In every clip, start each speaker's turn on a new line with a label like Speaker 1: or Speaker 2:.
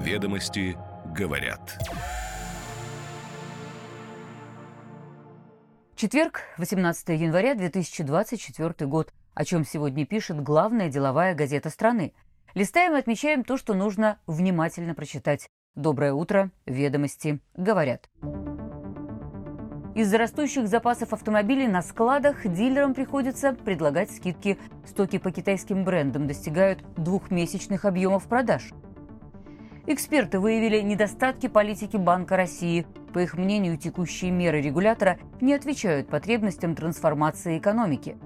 Speaker 1: Ведомости говорят.
Speaker 2: Четверг, 18 января 2024 год. О чем сегодня пишет главная деловая газета страны. Листаем и отмечаем то, что нужно внимательно прочитать. Доброе утро, ведомости говорят. Из-за растущих запасов автомобилей на складах дилерам приходится предлагать скидки. Стоки по китайским брендам достигают двухмесячных объемов продаж. Эксперты выявили недостатки политики Банка России. По их мнению, текущие меры регулятора не отвечают потребностям трансформации экономики.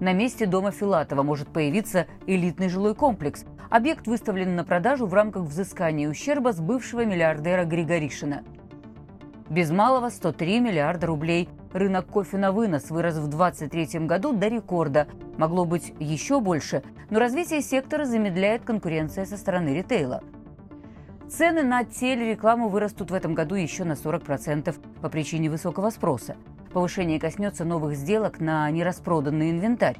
Speaker 2: На месте дома Филатова может появиться элитный жилой комплекс. Объект выставлен на продажу в рамках взыскания ущерба с бывшего миллиардера Григоришина. Без малого 103 миллиарда рублей. Рынок кофе на вынос вырос в 2023 году до рекорда. Могло быть еще больше, но развитие сектора замедляет конкуренция со стороны ритейла. Цены на телерекламу вырастут в этом году еще на 40% по причине высокого спроса. Повышение коснется новых сделок на нераспроданный инвентарь.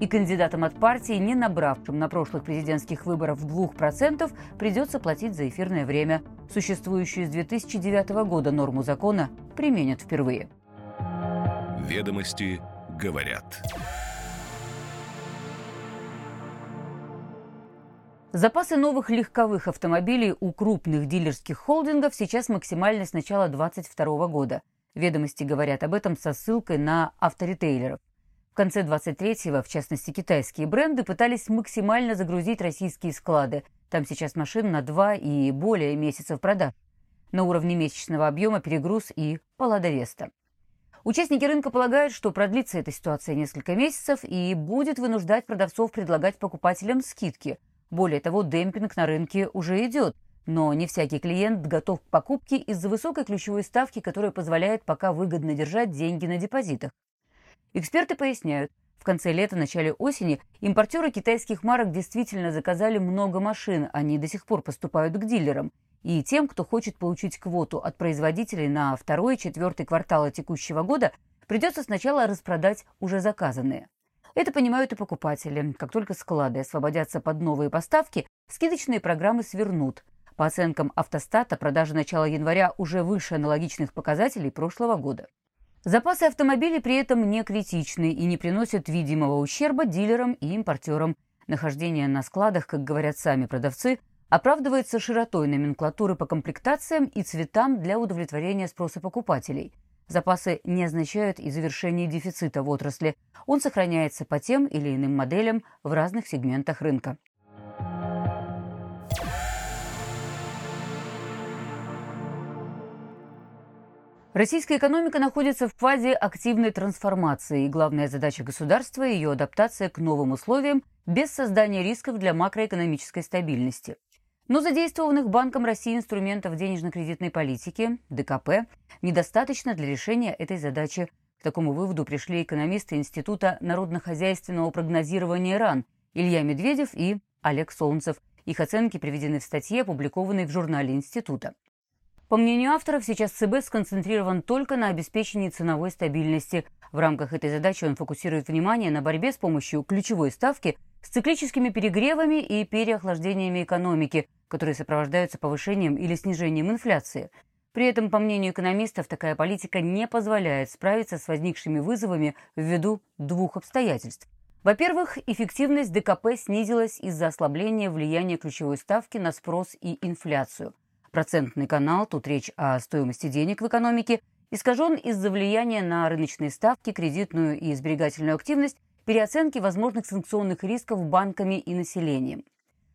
Speaker 2: И кандидатам от партии, не набравшим на прошлых президентских выборах 2%, придется платить за эфирное время. Существующую с 2009 года норму закона применят впервые.
Speaker 1: Ведомости говорят.
Speaker 2: Запасы новых легковых автомобилей у крупных дилерских холдингов сейчас максимальны с начала 2022 года. Ведомости говорят об этом со ссылкой на авторитейлеров. В конце 23-го, в частности, китайские бренды пытались максимально загрузить российские склады. Там сейчас машин на два и более месяцев продаж. На уровне месячного объема перегруз и Паллада Веста. Участники рынка полагают, что продлится эта ситуация несколько месяцев и будет вынуждать продавцов предлагать покупателям скидки – более того, демпинг на рынке уже идет, но не всякий клиент готов к покупке из-за высокой ключевой ставки, которая позволяет пока выгодно держать деньги на депозитах. Эксперты поясняют, в конце лета, начале осени импортеры китайских марок действительно заказали много машин, они до сих пор поступают к дилерам. И тем, кто хочет получить квоту от производителей на второй и четвертый кварталы текущего года, придется сначала распродать уже заказанные. Это понимают и покупатели. Как только склады освободятся под новые поставки, скидочные программы свернут. По оценкам автостата, продажи начала января уже выше аналогичных показателей прошлого года. Запасы автомобилей при этом не критичны и не приносят видимого ущерба дилерам и импортерам. Нахождение на складах, как говорят сами продавцы, оправдывается широтой номенклатуры по комплектациям и цветам для удовлетворения спроса покупателей – Запасы не означают и завершение дефицита в отрасли. Он сохраняется по тем или иным моделям в разных сегментах рынка. Российская экономика находится в фазе активной трансформации, и главная задача государства – ее адаптация к новым условиям без создания рисков для макроэкономической стабильности. Но задействованных Банком России инструментов денежно-кредитной политики, ДКП, недостаточно для решения этой задачи. К такому выводу пришли экономисты Института народно-хозяйственного прогнозирования РАН Илья Медведев и Олег Солнцев. Их оценки приведены в статье, опубликованной в журнале Института. По мнению авторов, сейчас ЦБ сконцентрирован только на обеспечении ценовой стабильности. В рамках этой задачи он фокусирует внимание на борьбе с помощью ключевой ставки с циклическими перегревами и переохлаждениями экономики, которые сопровождаются повышением или снижением инфляции. При этом, по мнению экономистов, такая политика не позволяет справиться с возникшими вызовами ввиду двух обстоятельств. Во-первых, эффективность ДКП снизилась из-за ослабления влияния ключевой ставки на спрос и инфляцию. Процентный канал, тут речь о стоимости денег в экономике, искажен из-за влияния на рыночные ставки, кредитную и сберегательную активность переоценки возможных санкционных рисков банками и населением.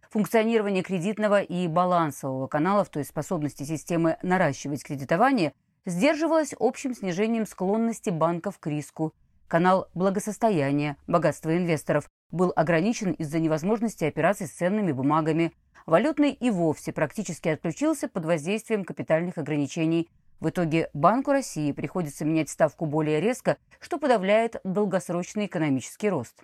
Speaker 2: Функционирование кредитного и балансового каналов, то есть способности системы наращивать кредитование, сдерживалось общим снижением склонности банков к риску. Канал благосостояния, богатства инвесторов был ограничен из-за невозможности операций с ценными бумагами. Валютный и вовсе практически отключился под воздействием капитальных ограничений – в итоге Банку России приходится менять ставку более резко, что подавляет долгосрочный экономический рост.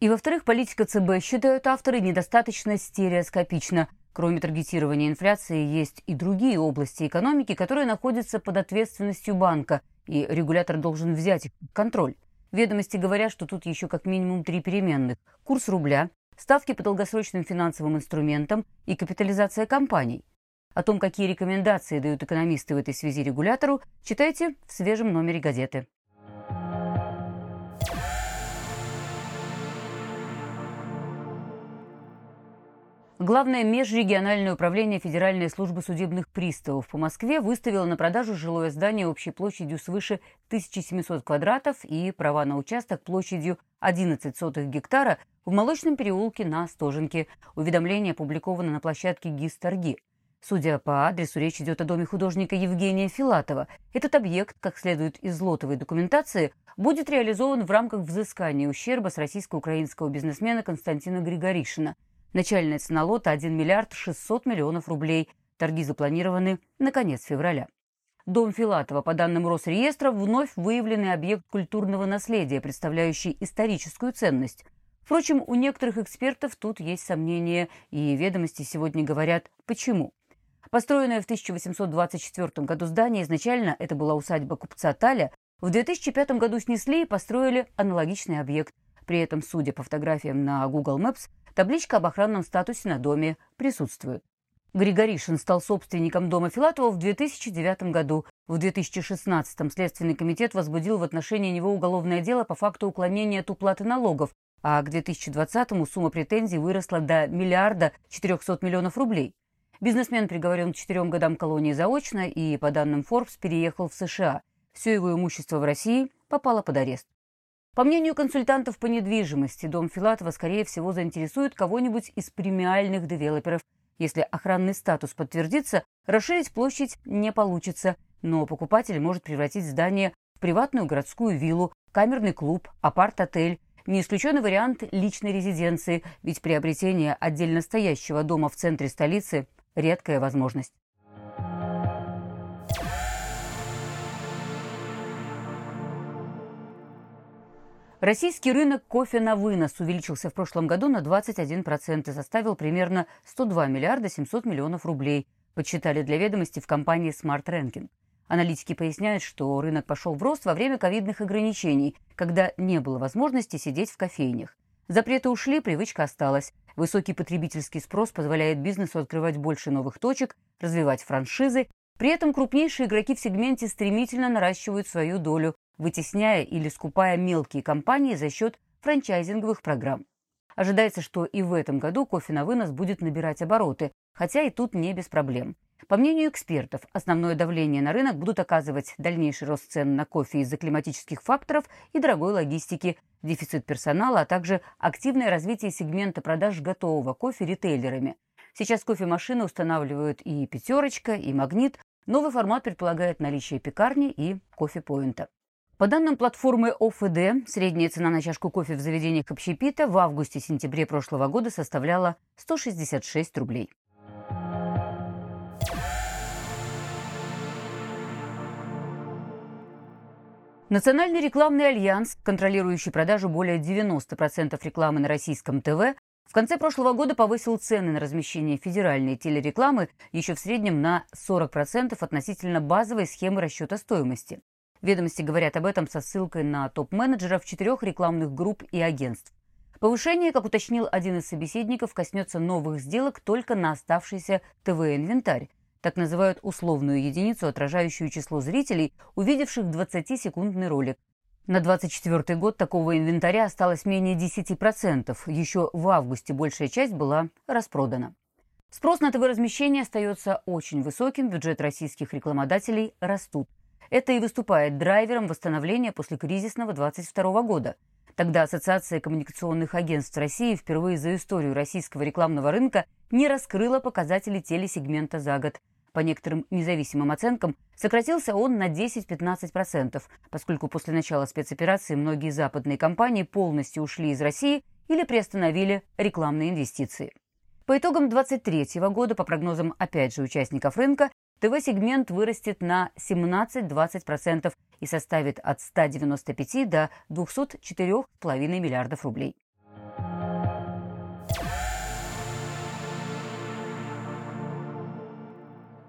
Speaker 2: И, во-вторых, политика ЦБ, считают авторы, недостаточно стереоскопична. Кроме таргетирования инфляции, есть и другие области экономики, которые находятся под ответственностью банка, и регулятор должен взять их под контроль. Ведомости говорят, что тут еще как минимум три переменных. Курс рубля, ставки по долгосрочным финансовым инструментам и капитализация компаний. О том, какие рекомендации дают экономисты в этой связи регулятору, читайте в свежем номере газеты. Главное межрегиональное управление Федеральной службы судебных приставов по Москве выставило на продажу жилое здание общей площадью свыше 1700 квадратов и права на участок площадью 11 сотых гектара в Молочном переулке на Остоженке. Уведомление опубликовано на площадке ГИС «Торги». Судя по адресу, речь идет о доме художника Евгения Филатова. Этот объект, как следует из лотовой документации, будет реализован в рамках взыскания ущерба с российско-украинского бизнесмена Константина Григоришина – Начальная цена лота 1 миллиард 600 миллионов рублей. Торги запланированы на конец февраля. Дом Филатова, по данным Росреестра, вновь выявленный объект культурного наследия, представляющий историческую ценность. Впрочем, у некоторых экспертов тут есть сомнения, и ведомости сегодня говорят «почему?». Построенное в 1824 году здание изначально это была усадьба купца Таля, в 2005 году снесли и построили аналогичный объект. При этом, судя по фотографиям на Google Maps, Табличка об охранном статусе на доме присутствует. Григоришин стал собственником дома Филатова в 2009 году. В 2016-м Следственный комитет возбудил в отношении него уголовное дело по факту уклонения от уплаты налогов, а к 2020-му сумма претензий выросла до миллиарда 400 миллионов рублей. Бизнесмен приговорен к четырем годам колонии заочно и, по данным Forbes, переехал в США. Все его имущество в России попало под арест. По мнению консультантов по недвижимости, дом Филатова, скорее всего, заинтересует кого-нибудь из премиальных девелоперов. Если охранный статус подтвердится, расширить площадь не получится, но покупатель может превратить здание в приватную городскую виллу, камерный клуб, апарт-отель. Не исключен вариант личной резиденции, ведь приобретение отдельно стоящего дома в центре столицы – редкая возможность. Российский рынок кофе на вынос увеличился в прошлом году на 21% и составил примерно 102 миллиарда 700 миллионов рублей, подсчитали для ведомости в компании Smart Ranking. Аналитики поясняют, что рынок пошел в рост во время ковидных ограничений, когда не было возможности сидеть в кофейнях. Запреты ушли, привычка осталась. Высокий потребительский спрос позволяет бизнесу открывать больше новых точек, развивать франшизы. При этом крупнейшие игроки в сегменте стремительно наращивают свою долю, вытесняя или скупая мелкие компании за счет франчайзинговых программ. Ожидается, что и в этом году кофе на вынос будет набирать обороты, хотя и тут не без проблем. По мнению экспертов, основное давление на рынок будут оказывать дальнейший рост цен на кофе из-за климатических факторов и дорогой логистики, дефицит персонала, а также активное развитие сегмента продаж готового кофе ритейлерами. Сейчас кофемашины устанавливают и «пятерочка», и «магнит». Новый формат предполагает наличие пекарни и кофе-поинта. По данным платформы ОФД, средняя цена на чашку кофе в заведениях общепита в августе-сентябре прошлого года составляла 166 рублей. Национальный рекламный альянс, контролирующий продажу более 90% рекламы на российском ТВ, в конце прошлого года повысил цены на размещение федеральной телерекламы еще в среднем на 40% относительно базовой схемы расчета стоимости. Ведомости говорят об этом со ссылкой на топ-менеджеров четырех рекламных групп и агентств. Повышение, как уточнил один из собеседников, коснется новых сделок только на оставшийся ТВ-инвентарь. Так называют условную единицу, отражающую число зрителей, увидевших 20-секундный ролик. На 2024 год такого инвентаря осталось менее 10%. Еще в августе большая часть была распродана. Спрос на ТВ-размещение остается очень высоким, бюджет российских рекламодателей растут. Это и выступает драйвером восстановления после кризисного 2022 года. Тогда Ассоциация коммуникационных агентств России впервые за историю российского рекламного рынка не раскрыла показатели телесегмента за год. По некоторым независимым оценкам, сократился он на 10-15%, поскольку после начала спецоперации многие западные компании полностью ушли из России или приостановили рекламные инвестиции. По итогам 2023 года, по прогнозам опять же участников рынка, ТВ-сегмент вырастет на 17-20% и составит от 195 до 204,5 миллиардов рублей.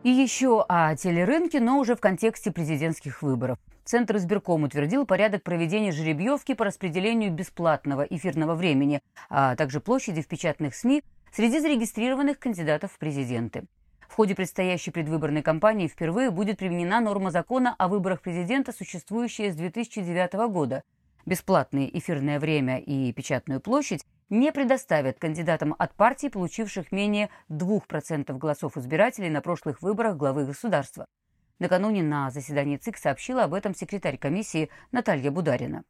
Speaker 2: И еще о телерынке, но уже в контексте президентских выборов. Центр избирком утвердил порядок проведения жеребьевки по распределению бесплатного эфирного времени, а также площади в печатных СМИ среди зарегистрированных кандидатов в президенты. В ходе предстоящей предвыборной кампании впервые будет применена норма закона о выборах президента, существующая с 2009 года. Бесплатное эфирное время и печатную площадь не предоставят кандидатам от партий, получивших менее 2% голосов избирателей на прошлых выборах главы государства. Накануне на заседании ЦИК сообщила об этом секретарь комиссии Наталья Бударина.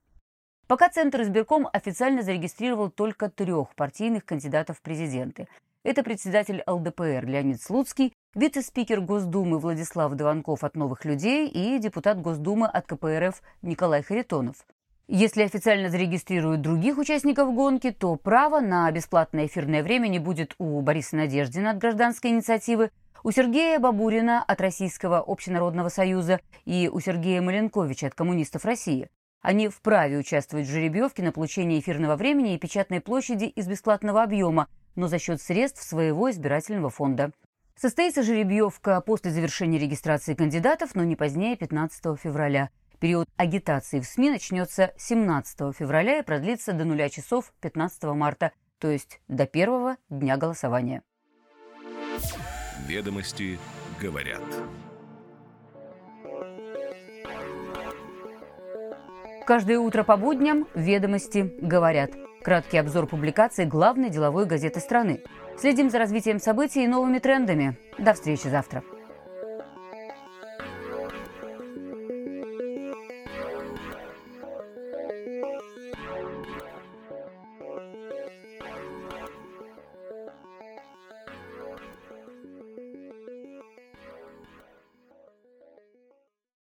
Speaker 2: Пока Центр избирком официально зарегистрировал только трех партийных кандидатов в президенты. Это председатель ЛДПР Леонид Слуцкий, вице-спикер Госдумы Владислав Дованков от «Новых людей» и депутат Госдумы от КПРФ Николай Харитонов. Если официально зарегистрируют других участников гонки, то право на бесплатное эфирное время не будет у Бориса Надеждина от гражданской инициативы, у Сергея Бабурина от Российского общенародного союза и у Сергея Маленковича от коммунистов России. Они вправе участвовать в жеребьевке на получение эфирного времени и печатной площади из бесплатного объема, но за счет средств своего избирательного фонда. Состоится жеребьевка после завершения регистрации кандидатов, но не позднее 15 февраля. Период агитации в СМИ начнется 17 февраля и продлится до 0 часов 15 марта, то есть до первого дня голосования.
Speaker 1: Ведомости говорят.
Speaker 2: Каждое утро по будням «Ведомости говорят». Краткий обзор публикаций главной деловой газеты страны. Следим за развитием событий и новыми трендами. До встречи завтра.